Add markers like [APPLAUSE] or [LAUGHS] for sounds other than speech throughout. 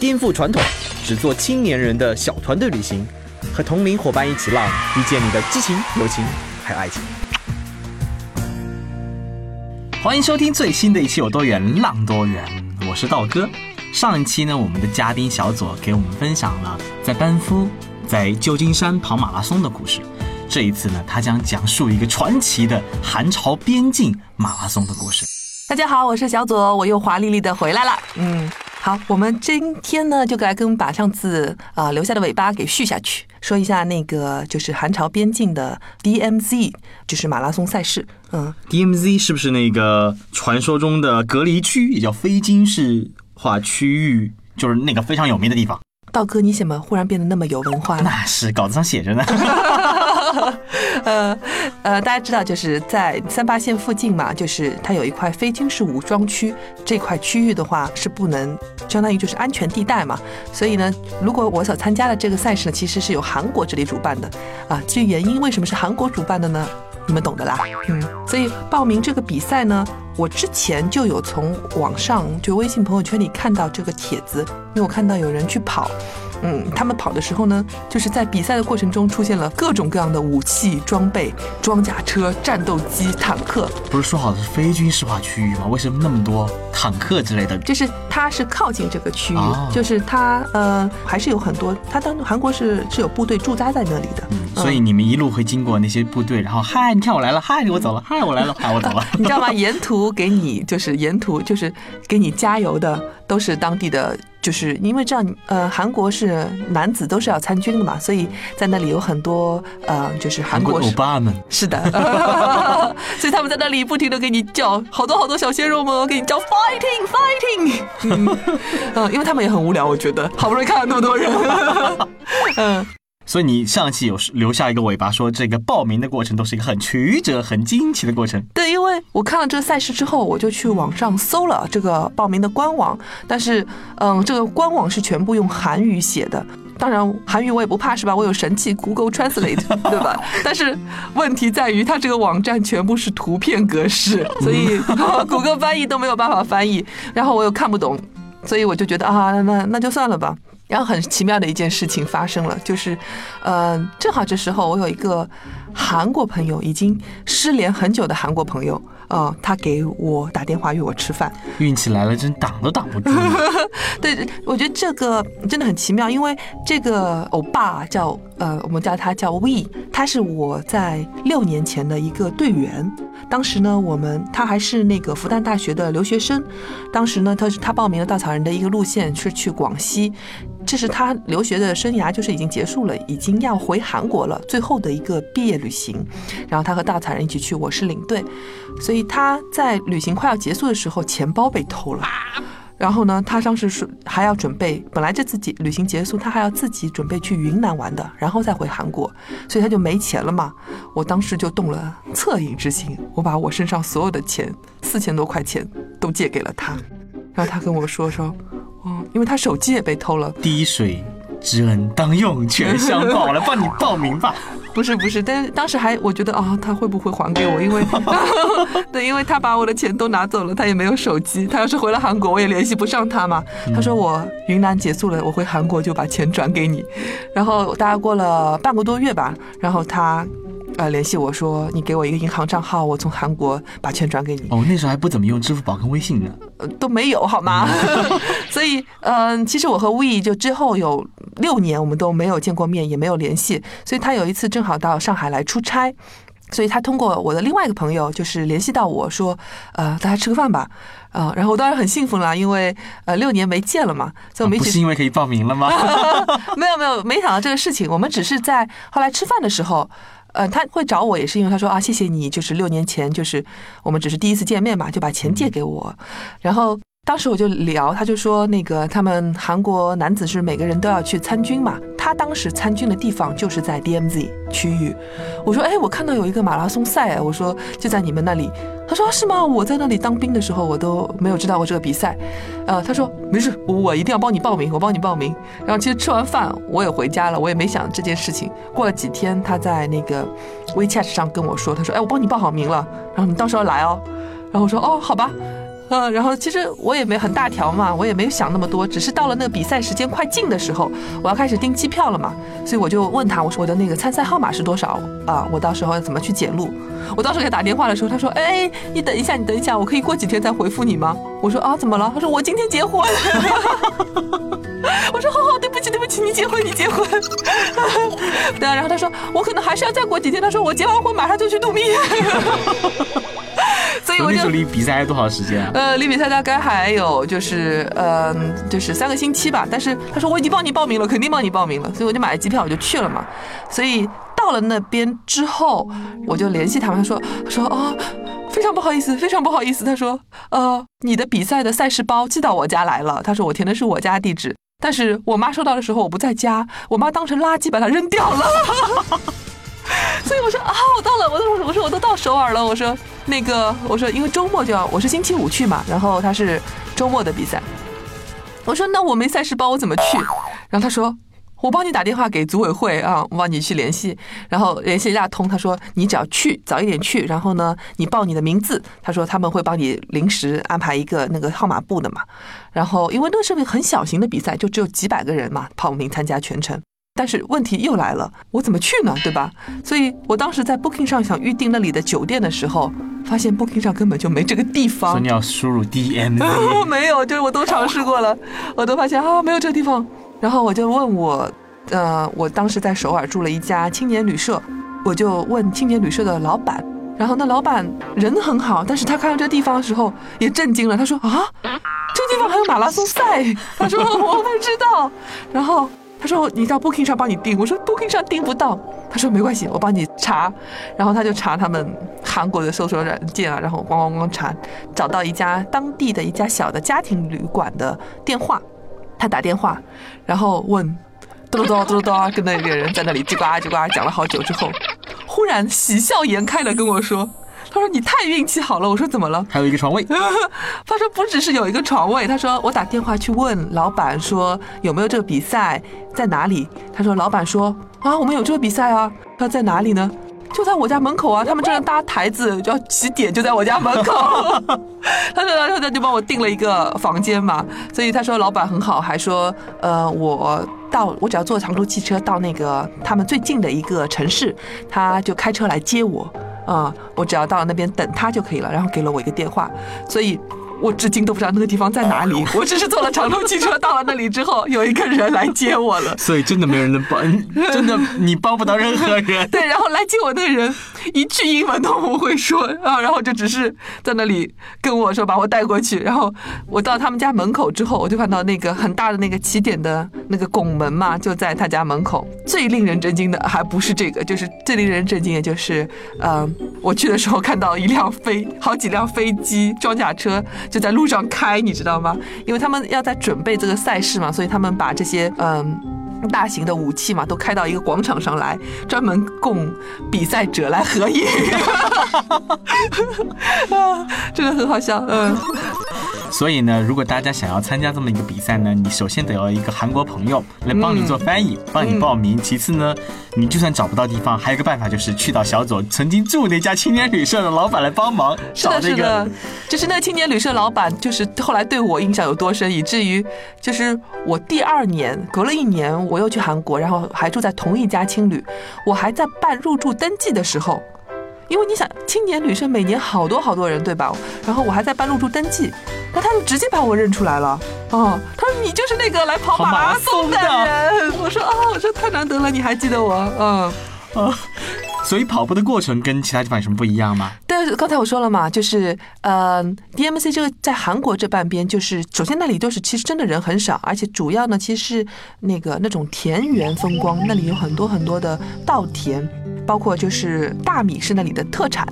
颠覆传统，只做青年人的小团队旅行，和同龄伙伴一起浪，遇见你的激情、友情还有爱情。欢迎收听最新的一期《有多远浪多远》，我是道哥。上一期呢，我们的嘉宾小左给我们分享了在班夫、在旧金山跑马拉松的故事。这一次呢，他将讲述一个传奇的韩朝边境马拉松的故事。大家好，我是小左，我又华丽丽的回来了。嗯，好，我们今天呢就来跟把上次啊留下的尾巴给续下去，说一下那个就是韩朝边境的 DMZ，就是马拉松赛事。嗯，DMZ 是不是那个传说中的隔离区，也叫非军事化区域，就是那个非常有名的地方？道哥，你怎么忽然变得那么有文化呢？那是稿子上写着呢。[LAUGHS] [LAUGHS] 呃呃，大家知道就是在三八线附近嘛，就是它有一块非军事武装区，这块区域的话是不能，相当于就是安全地带嘛。所以呢，如果我所参加的这个赛事呢，其实是由韩国这里主办的啊。至于原因为什么是韩国主办的呢？你们懂的啦，嗯。所以报名这个比赛呢，我之前就有从网上就微信朋友圈里看到这个帖子，因为我看到有人去跑。嗯，他们跑的时候呢，就是在比赛的过程中出现了各种各样的武器装备、装甲车、战斗机、坦克，不是说好的是非军事化区域吗？为什么那么多坦克之类的？就是它是靠近这个区域，哦就是它呃还是有很多，它当韩国是是有部队驻扎在那里的，嗯，所以你们一路会经过那些部队，然后嗨，你看我来了，嗨，我走了，嗨，我来了，[LAUGHS] 嗨，我走了。[LAUGHS] 你知道吗？沿途给你就是沿途就是给你加油的都是当地的，就是因为这样，呃，韩国是男子都是要参军的嘛，所以在那里有很多呃，就是韩韩国欧巴们，是 [LAUGHS] 的，所以他们在那里不停的给你叫，好多好多小鲜肉们给你叫 fighting fighting，嗯，嗯，因为他们也很无聊，我觉得好不容易看到那么多人，嗯。所以你上一期有留下一个尾巴，说这个报名的过程都是一个很曲折、很惊奇的过程。对，因为我看了这个赛事之后，我就去网上搜了这个报名的官网，但是，嗯，这个官网是全部用韩语写的。当然，韩语我也不怕是吧？我有神器 Google Translate，[LAUGHS] 对吧？但是问题在于，它这个网站全部是图片格式，所以 [LAUGHS] 谷歌翻译都没有办法翻译，然后我又看不懂，所以我就觉得啊，那那那就算了吧。然后很奇妙的一件事情发生了，就是，呃，正好这时候我有一个韩国朋友，已经失联很久的韩国朋友，呃，他给我打电话约我吃饭。运气来了，真挡都挡不住。[LAUGHS] 对，我觉得这个真的很奇妙，因为这个欧巴叫呃，我们叫他叫 We，他是我在六年前的一个队员。当时呢，我们他还是那个复旦大学的留学生。当时呢，他是他报名了稻草人的一个路线，是去广西。这是他留学的生涯，就是已经结束了，已经要回韩国了，最后的一个毕业旅行。然后他和稻草人一起去，我是领队，所以他在旅行快要结束的时候，钱包被偷了。然后呢，他当时是还要准备，本来这次结旅行结束，他还要自己准备去云南玩的，然后再回韩国，所以他就没钱了嘛。我当时就动了恻隐之心，我把我身上所有的钱，四千多块钱都借给了他。然后他跟我说说，因为他手机也被偷了，滴水之恩当涌泉相报，来帮你报名吧。[LAUGHS] 不是不是，但是当时还我觉得啊、他会不会还给我？因为 [LAUGHS] [LAUGHS] 对，因为他把我的钱都拿走了，他也没有手机，他要是回了韩国，我也联系不上他嘛。他说我云南结束了，我回韩国就把钱转给你。然后大概过了半个多月吧，然后他呃联系我说你给我一个银行账号，我从韩国把钱转给你。哦，那时候还不怎么用支付宝跟微信呢。呃都没有好吗？[LAUGHS] 所以，嗯、其实我和 We 就之后有六年我们都没有见过面，也没有联系。所以他有一次正好到上海来出差，所以他通过我的另外一个朋友，就是联系到我说，呃，大家吃个饭吧。呃，然后我当然很兴奋了，因为呃六年没见了嘛，所以我们一不起是因为可以报名了吗？[LAUGHS] 没有没有没想到这个事情，我们只是在后来吃饭的时候。呃，他会找我也是因为他说啊，谢谢你，就是六年前就是我们只是第一次见面嘛，就把钱借给我，然后当时我就聊，他就说那个他们韩国男子是每个人都要去参军嘛，他当时参军的地方就是在 DMZ 区域。我说，哎，我看到有一个马拉松赛，我说就在你们那里。他说是吗？我在那里当兵的时候，我都没有知道过这个比赛。呃，他说没事，我一定要帮你报名，我帮你报名。然后其实吃完饭我也回家了，我也没想这件事情。过了几天，他在那个 WeChat 上跟我说，他说，哎，我帮你报好名了，然后你到时候来哦。然后我说，哦，好吧。嗯，然后其实我也没很大条嘛，我也没有想那么多，只是到了那个比赛时间快近的时候，我要开始订机票了嘛，所以我就问他，我说我的那个参赛号码是多少啊？我到时候要怎么去检录？我到时给他打电话的时候，他说，哎，你等一下，你等一下，我可以过几天再回复你吗？我说啊，怎么了？他说我今天结婚。[LAUGHS] 我说好好，对不起对不起，你结婚你结婚。[LAUGHS] 对啊，然后他说我可能还是要再过几天，他说我结完婚马上就去度蜜月。所以我就离比赛还有多少时间啊？呃，离比赛大概还有就是呃，就是三个星期吧。但是他说我已经帮你报名了，肯定帮你报名了，所以我就买了机票，我就去了嘛。所以到了那边之后，我就联系他们，他说他说啊，非常不好意思，非常不好意思。他说呃，你的比赛的赛事包寄到我家来了。他说我填的是我家地址，但是我妈收到的时候我不在家，我妈当成垃圾把它扔掉了。[LAUGHS] [LAUGHS] 所以我说啊，我到了，我都我说我都到首尔了，我说那个我说因为周末就要，我是星期五去嘛，然后他是周末的比赛，我说那我没赛事包我怎么去？然后他说我帮你打电话给组委会啊，我帮你去联系，然后联系一下通，他说你只要去早一点去，然后呢你报你的名字，他说他们会帮你临时安排一个那个号码布的嘛，然后因为那是个很小型的比赛，就只有几百个人嘛报名参加全程。但是问题又来了，我怎么去呢？对吧？所以我当时在 Booking 上想预定那里的酒店的时候，发现 Booking 上根本就没这个地方。所以你要输入 DMZ。[LAUGHS] 没有，就是我都尝试过了，我都发现啊，没有这个地方。然后我就问我，呃，我当时在首尔住了一家青年旅社，我就问青年旅社的老板，然后那老板人很好，但是他看到这地方的时候也震惊了，他说啊，这地方还有马拉松赛？他说我不知道。然后。他说：“你到 Booking 上帮你订。”我说：“Booking 上订不到。”他说：“没关系，我帮你查。”然后他就查他们韩国的搜索软件啊，然后咣咣咣查，找到一家当地的一家小的家庭旅馆的电话。他打电话，然后问，嘟嘟嘟嘟嘟，跟那个人在那里叽呱叽呱讲了好久之后，忽然喜笑颜开的跟我说。他说你太运气好了，我说怎么了？还有一个床位。[LAUGHS] 他说不只是有一个床位，他说我打电话去问老板说有没有这个比赛在哪里？他说老板说啊我们有这个比赛啊，他在哪里呢？就在我家门口啊，他们正在搭台子，就要起点就在我家门口。[LAUGHS] 他说他就帮我订了一个房间嘛，所以他说老板很好，还说呃我到我只要坐长途汽车到那个他们最近的一个城市，他就开车来接我。啊，我只要到那边等他就可以了，然后给了我一个电话，所以。我至今都不知道那个地方在哪里，[LAUGHS] 我只是坐了长途汽车到了那里之后，有一个人来接我了。所以真的没人能帮，[LAUGHS] [LAUGHS] 真的你帮不到任何人。对，然后来接我那个人一句英文都不会说啊，然后就只是在那里跟我说把我带过去。然后我到他们家门口之后，我就看到那个很大的那个起点的那个拱门嘛，就在他家门口。最令人震惊的还不是这个，就是最令人震惊的就是，嗯，我去的时候看到一辆飞，好几辆飞机装甲车。就在路上开，你知道吗？因为他们要在准备这个赛事嘛，所以他们把这些嗯大型的武器嘛都开到一个广场上来，专门供比赛者来合影。[LAUGHS] [LAUGHS] 啊，真的很好笑，嗯。所以呢，如果大家想要参加这么一个比赛呢，你首先得要一个韩国朋友来帮你做翻译，帮你报名。其次呢，你就算找不到地方，还有一个办法就是去到小左曾经住那家青年旅社的老板来帮忙。是的，是的，就是那青年旅社老板，就是后来对我印象有多深，以至于就是我第二年隔了一年，我又去韩国，然后还住在同一家青旅，我还在办入住登记的时候。因为你想，青年旅社每年好多好多人，对吧？然后我还在办入住登记，那他就直接把我认出来了。哦，他说你就是那个来跑马拉松的人。我说哦，我说太难得了，你还记得我？嗯，啊，所以跑步的过程跟其他地方有什么不一样吗？对，刚才我说了嘛，就是呃，DMC 这个在韩国这半边，就是首先那里都是其实真的人很少，而且主要呢其实是那个那种田园风光，那里有很多很多的稻田。包括就是大米是那里的特产，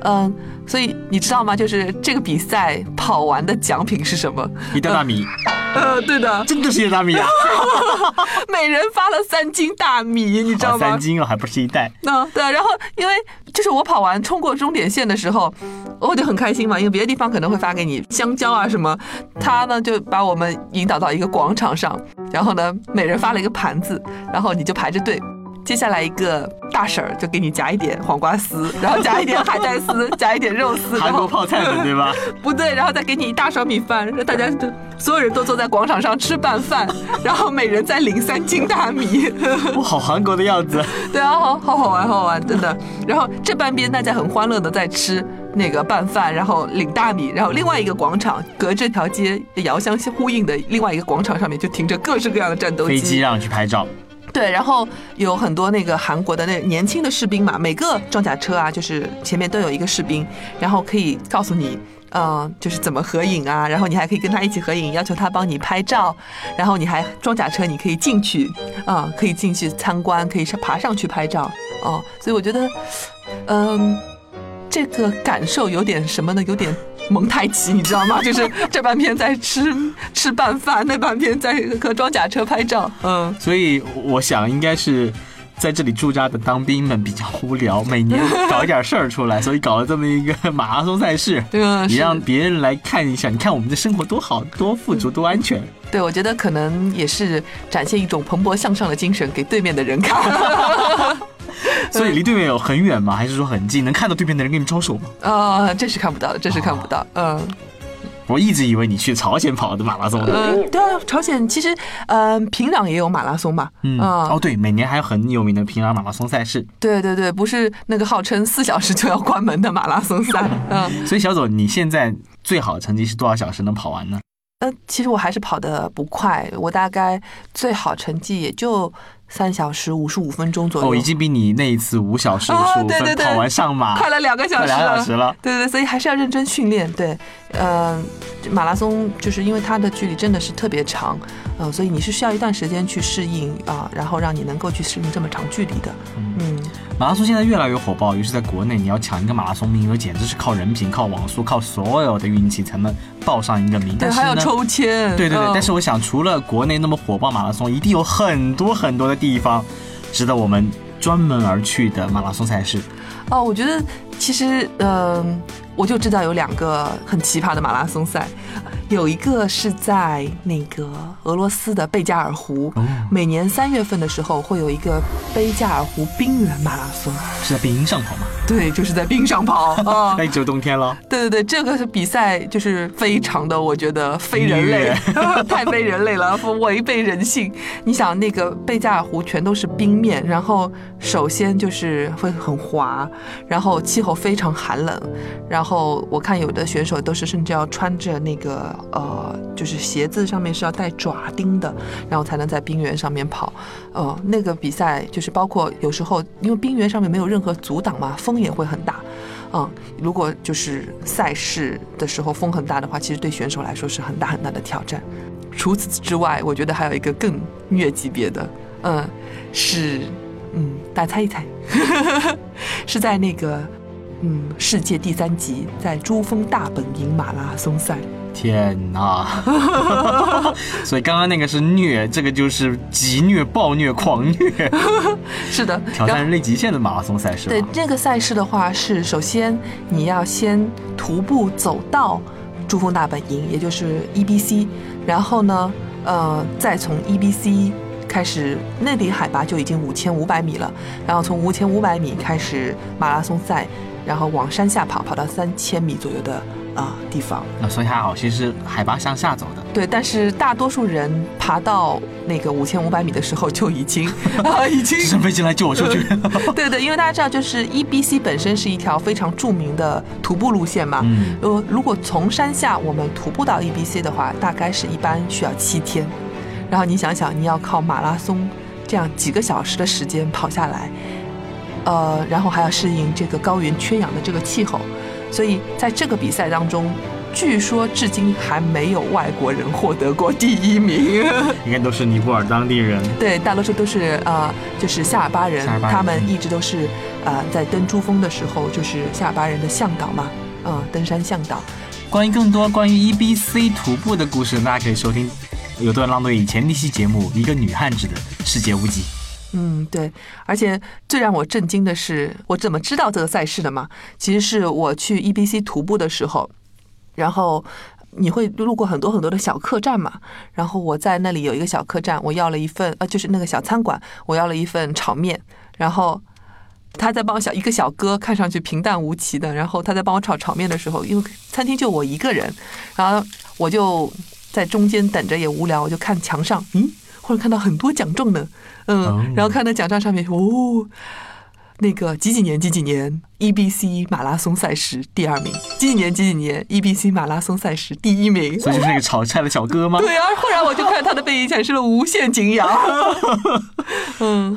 嗯，所以你知道吗？就是这个比赛跑完的奖品是什么？一袋大米，呃，对的，真的是一袋大米啊！[LAUGHS] 每人发了三斤大米，你知道吗？三斤哦，还不是一袋。那对，然后因为就是我跑完冲过终点线的时候，我就很开心嘛，因为别的地方可能会发给你香蕉啊什么，他呢就把我们引导到一个广场上，然后呢每人发了一个盘子，然后你就排着队。接下来一个大婶儿就给你夹一点黄瓜丝，然后夹一点海带丝，[LAUGHS] 夹一点肉丝，韩国泡菜的对吧？不对，然后再给你一大勺米饭，让大家就所有人都坐在广场上吃拌饭，然后每人再领三斤大米。[LAUGHS] 我，好韩国的样子。对啊，好好好玩，好好玩，真的。然后这半边大家很欢乐的在吃那个拌饭，然后领大米，然后另外一个广场隔这条街遥相呼应的另外一个广场上面就停着各式各样的战斗机，飞机让你去拍照。对，然后有很多那个韩国的那年轻的士兵嘛，每个装甲车啊，就是前面都有一个士兵，然后可以告诉你，嗯，就是怎么合影啊，然后你还可以跟他一起合影，要求他帮你拍照，然后你还装甲车你可以进去，啊，可以进去参观，可以上爬上去拍照，哦，所以我觉得，嗯，这个感受有点什么呢？有点。蒙太奇，你知道吗？[LAUGHS] 就是这半天在吃吃拌饭，那半天在和装甲车拍照。嗯，所以我想应该是在这里驻扎的当兵们比较无聊，每年搞一点事儿出来，所以搞了这么一个马拉松赛事，[LAUGHS] 对也让别人来看一下。你看我们的生活多好，多富足，多安全。对，我觉得可能也是展现一种蓬勃向上的精神给对面的人看。[LAUGHS] [LAUGHS] 所以离对面有很远吗？还是说很近？能看到对面的人跟你招手吗？啊，这是看不到的，这是看不到。嗯，我一直以为你去朝鲜跑的马拉松呢。嗯，对啊，朝鲜其实，嗯，平壤也有马拉松嘛。嗯，哦，对，每年还有很有名的平壤马拉松赛事。对对对，不是那个号称四小时就要关门的马拉松赛。[LAUGHS] 嗯，所以小左，你现在最好的成绩是多少小时能跑完呢？呃，其实我还是跑的不快，我大概最好成绩也就。三小时五十五分钟左右，哦，已经比你那一次五小时五十五分跑完上马快了两个小时，两小时了。对对，所以还是要认真训练。对，呃，马拉松就是因为它的距离真的是特别长，呃，所以你是需要一段时间去适应啊，然后让你能够去适应这么长距离的。嗯。马拉松现在越来越火爆，尤其在国内，你要抢一个马拉松名额，简直是靠人品、靠网速、靠所有的运气才能报上一个名。对，还要抽签。对对对，但是我想，除了国内那么火爆马拉松，一定有很多很多的地方值得我们专门而去的马拉松赛事。哦，我觉得其实，嗯，我就知道有两个很奇葩的马拉松赛。有一个是在那个俄罗斯的贝加尔湖，每年三月份的时候会有一个贝加尔湖冰原马拉松，是在冰上跑吗？对，就是在冰上跑啊。[LAUGHS] 那就冬天了。对对对，这个比赛就是非常的，我觉得非人类，[LAUGHS] 太非人类了，违背人性。你想，那个贝加尔湖全都是冰面，然后首先就是会很滑，然后气候非常寒冷，然后后我看有的选手都是甚至要穿着那个。呃，就是鞋子上面是要带爪钉的，然后才能在冰原上面跑。呃，那个比赛就是包括有时候，因为冰原上面没有任何阻挡嘛，风也会很大。嗯，如果就是赛事的时候风很大的话，其实对选手来说是很大很大的挑战。除此之外，我觉得还有一个更虐级别的，嗯，是，嗯，大家猜一猜，[LAUGHS] 是在那个，嗯，世界第三级，在珠峰大本营马拉松赛。天哪！[LAUGHS] [LAUGHS] 所以刚刚那个是虐，这个就是极虐、暴虐、狂虐。[LAUGHS] 是的，挑战人类极限的马拉松赛事。对这个赛事的话，是首先你要先徒步走到珠峰大本营，也就是 EBC，然后呢，呃，再从 EBC 开始，那里海拔就已经五千五百米了，然后从五千五百米开始马拉松赛，然后往山下跑，跑到三千米左右的。啊，地方那所以还好，其实海拔向下走的。对，但是大多数人爬到那个五千五百米的时候就已经啊，[LAUGHS] 已经直升飞机来救我出去。[LAUGHS] 对对，因为大家知道，就是 E B C 本身是一条非常著名的徒步路线嘛。嗯。呃，如果从山下我们徒步到 E B C 的话，大概是一般需要七天。然后你想想，你要靠马拉松这样几个小时的时间跑下来，呃，然后还要适应这个高原缺氧的这个气候。所以在这个比赛当中，据说至今还没有外国人获得过第一名。[LAUGHS] 应该都是尼泊尔当地人。[LAUGHS] 对，大多数都是呃，就是夏尔巴人，他们一直都是啊、在登珠峰的时候，就是夏尔巴人的向导嘛，嗯，登山向导。关于更多关于 EBC 徒步的故事，大家可以收听有段浪队以前那期节目《一个女汉子的世界无极》。嗯，对，而且最让我震惊的是，我怎么知道这个赛事的嘛？其实是我去 EBC 徒步的时候，然后你会路过很多很多的小客栈嘛，然后我在那里有一个小客栈，我要了一份呃，就是那个小餐馆，我要了一份炒面，然后。他在帮我小一个小哥，看上去平淡无奇的，然后他在帮我炒炒面的时候，因为餐厅就我一个人，然后我就在中间等着也无聊，我就看墙上，嗯，忽然看到很多奖状呢，嗯，然后看到奖状上面，哦，那个几几年几几年 EBC 马拉松赛事第二名，几几年几几年 EBC 马拉松赛事第一名，所以就是那个炒菜的小哥吗？对啊，忽然我就看他的背影，产生了无限敬仰，[LAUGHS] 嗯，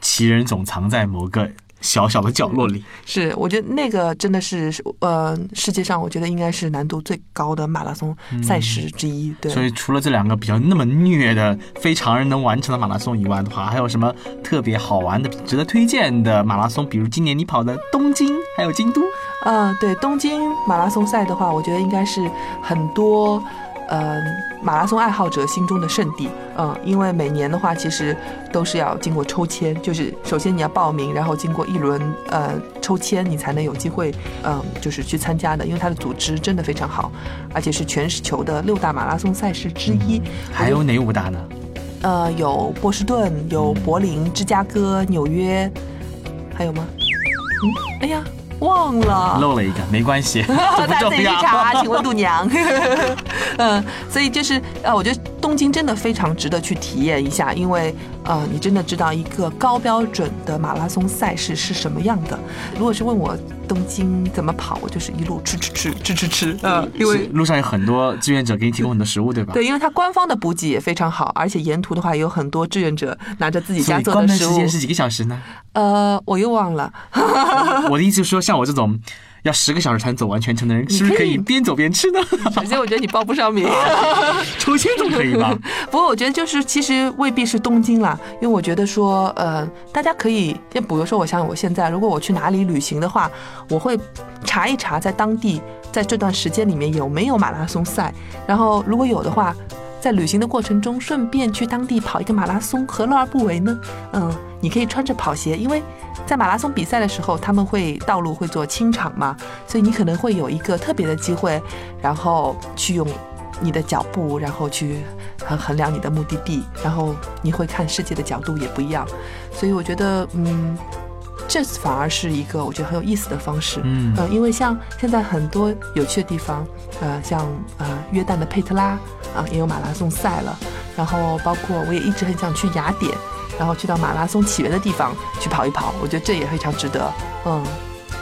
奇人总藏在某个。小小的角落里，是我觉得那个真的是呃，世界上我觉得应该是难度最高的马拉松赛事之一。对，所以除了这两个比较那么虐的非常人能完成的马拉松以外的话，还有什么特别好玩的、值得推荐的马拉松？比如今年你跑的东京，还有京都。嗯，对，东京马拉松赛的话，我觉得应该是很多。呃，马拉松爱好者心中的圣地，嗯，因为每年的话，其实都是要经过抽签，就是首先你要报名，然后经过一轮呃抽签，你才能有机会，嗯，就是去参加的。因为它的组织真的非常好，而且是全球的六大马拉松赛事之一。还有哪五大呢？呃，有波士顿，有柏林、芝加哥、纽约，还有吗？嗯，哎呀。忘了漏了一个，没关系，大家自己去查，请问度娘。[LAUGHS] 嗯，所以就是呃，我觉得东京真的非常值得去体验一下，因为呃，你真的知道一个高标准的马拉松赛事是什么样的。如果是问我东京怎么跑，我就是一路吃吃吃吃吃吃。呃，因为路上有很多志愿者给你提供很多食物，对吧？对，因为它官方的补给也非常好，而且沿途的话有很多志愿者拿着自己家做的食物。时间是几个小时呢？呃，我又忘了。[LAUGHS] 我的意思是说，像我这种要十个小时才能走完全程的人，是不是可以边走边吃呢？首先，我觉得你报不上名，[LAUGHS] 抽签总可以吧？[LAUGHS] 不过，我觉得就是其实未必是东京啦，因为我觉得说，呃，大家可以，就比如说，我想我现在，如果我去哪里旅行的话，我会查一查在当地在这段时间里面有没有马拉松赛，然后如果有的话。在旅行的过程中，顺便去当地跑一个马拉松，何乐而不为呢？嗯，你可以穿着跑鞋，因为在马拉松比赛的时候，他们会道路会做清场嘛，所以你可能会有一个特别的机会，然后去用你的脚步，然后去衡衡量你的目的地，然后你会看世界的角度也不一样，所以我觉得，嗯。这反而是一个我觉得很有意思的方式，嗯，呃，因为像现在很多有趣的地方，呃，像呃约旦的佩特拉啊，也有马拉松赛了，然后包括我也一直很想去雅典，然后去到马拉松起源的地方去跑一跑，我觉得这也非常值得，嗯。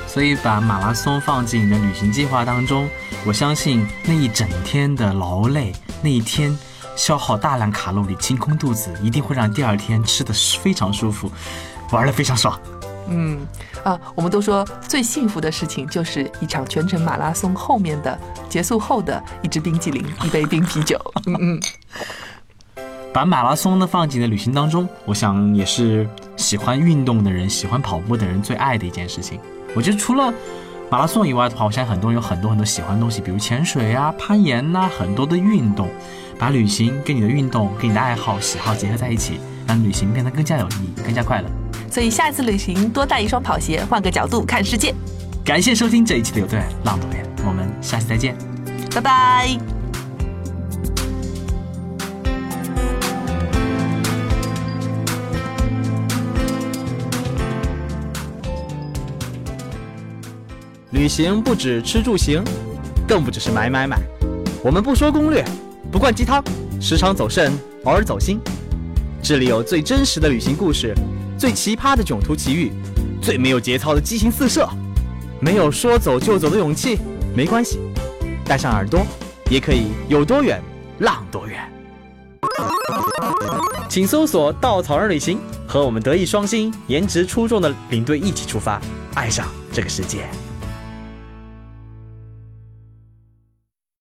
所以把马拉松放进你的旅行计划当中，我相信那一整天的劳累，那一天消耗大量卡路里、清空肚子，一定会让第二天吃的非常舒服，玩的非常爽。嗯啊，我们都说最幸福的事情就是一场全程马拉松后面的结束后的一支冰激凌，一杯冰啤酒。嗯嗯，把马拉松呢放进了旅行当中，我想也是喜欢运动的人、喜欢跑步的人最爱的一件事情。我觉得除了马拉松以外的话，我相信很多人有很多很多喜欢的东西，比如潜水啊、攀岩呐，很多的运动。把旅行跟你的运动、跟你的爱好、喜好结合在一起，让旅行变得更加有意义、更加快乐。所以下次旅行多带一双跑鞋，换个角度看世界。感谢收听这一期的有对浪多远，我们下期再见，拜拜。旅行不止吃住行，更不只是买买买。我们不说攻略，不灌鸡汤，时常走肾，偶尔走心。这里有最真实的旅行故事。最奇葩的囧途奇遇，最没有节操的激情四射，没有说走就走的勇气，没关系，带上耳朵，也可以有多远浪多远。请搜索“稻草人旅行”，和我们德艺双馨、颜值出众的领队一起出发，爱上这个世界。